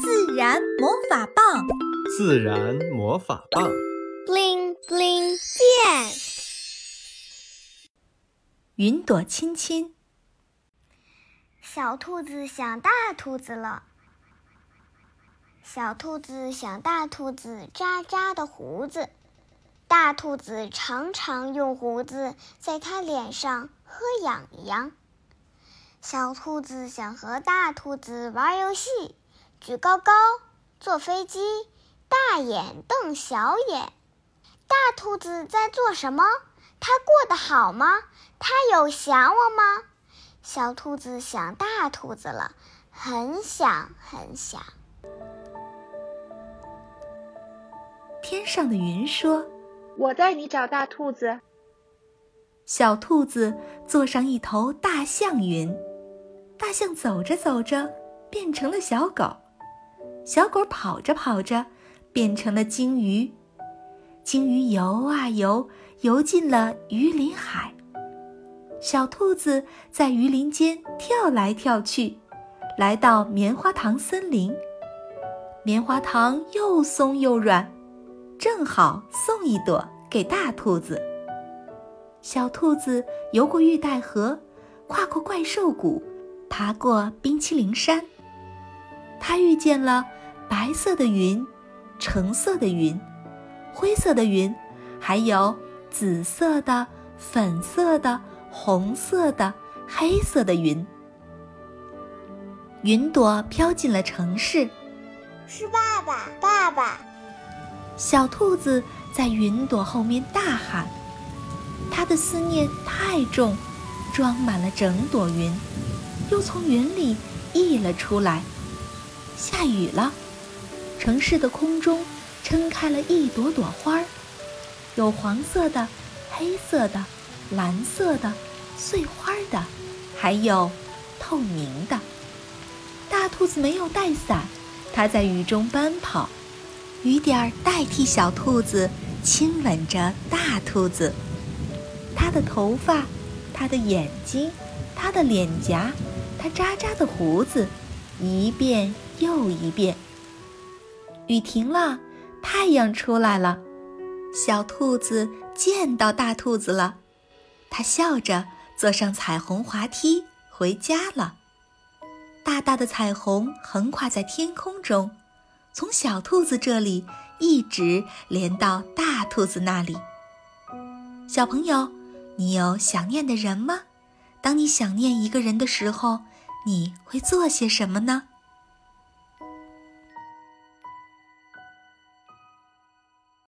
自然魔法棒，自然魔法棒，bling bling 变。云朵亲亲。小兔子想大兔子了。小兔子想大兔子扎扎的胡子，大兔子常常用胡子在它脸上喝痒痒。小兔子想和大兔子玩游戏，举高高，坐飞机，大眼瞪小眼。大兔子在做什么？它过得好吗？它有想我吗？小兔子想大兔子了，很想很想。天上的云说：“我带你找大兔子。”小兔子坐上一头大象云。大象走着走着变成了小狗，小狗跑着跑着变成了鲸鱼，鲸鱼游啊游，游进了鱼鳞海。小兔子在鱼鳞间跳来跳去，来到棉花糖森林。棉花糖又松又软，正好送一朵给大兔子。小兔子游过玉带河，跨过怪兽谷。爬过冰淇淋山，他遇见了白色的云、橙色的云、灰色的云，还有紫色的、粉色的、红色的、黑色的云。云朵飘进了城市，是爸爸，爸爸！小兔子在云朵后面大喊，它的思念太重，装满了整朵云。又从云里溢了出来，下雨了。城市的空中撑开了一朵朵花儿，有黄色的、黑色的、蓝色的、碎花的，还有透明的。大兔子没有带伞，它在雨中奔跑，雨点儿代替小兔子亲吻着大兔子。它的头发，它的眼睛，它的脸颊。它渣渣的胡子，一遍又一遍。雨停了，太阳出来了，小兔子见到大兔子了，它笑着坐上彩虹滑梯回家了。大大的彩虹横跨在天空中，从小兔子这里一直连到大兔子那里。小朋友，你有想念的人吗？当你想念一个人的时候，你会做些什么呢？